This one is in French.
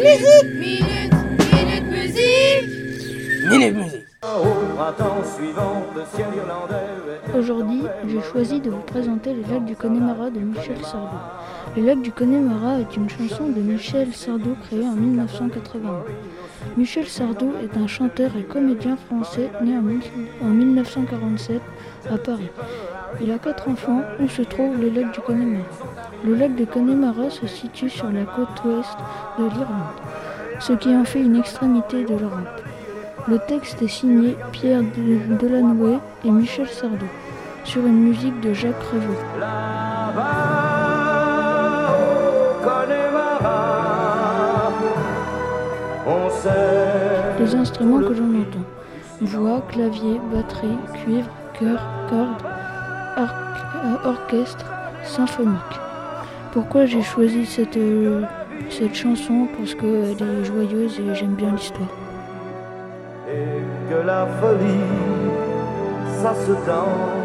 musique Minute, minute musique Aujourd'hui, j'ai choisi de vous présenter Les lacs du Connemara de Michel Sardou. Les lacs du Connemara est une chanson de Michel Sardou créée en 1981. Michel Sardou est un chanteur et comédien français né en 1947 à Paris. Il a quatre enfants où se trouve le lac du Connemara. Le lac du Connemara se situe sur la côte ouest de l'Irlande, ce qui en fait une extrémité de l'Europe. Le texte est signé Pierre Delanoë et Michel Sardou, sur une musique de Jacques Revaux. Les instruments que j'en entends voix, clavier, batterie, cuivre, chœur, cordes, euh, orchestre, symphonique. Pourquoi j'ai choisi cette, euh, cette chanson? Parce qu'elle est joyeuse et j'aime bien l'histoire. Et que la folie, ça se danse.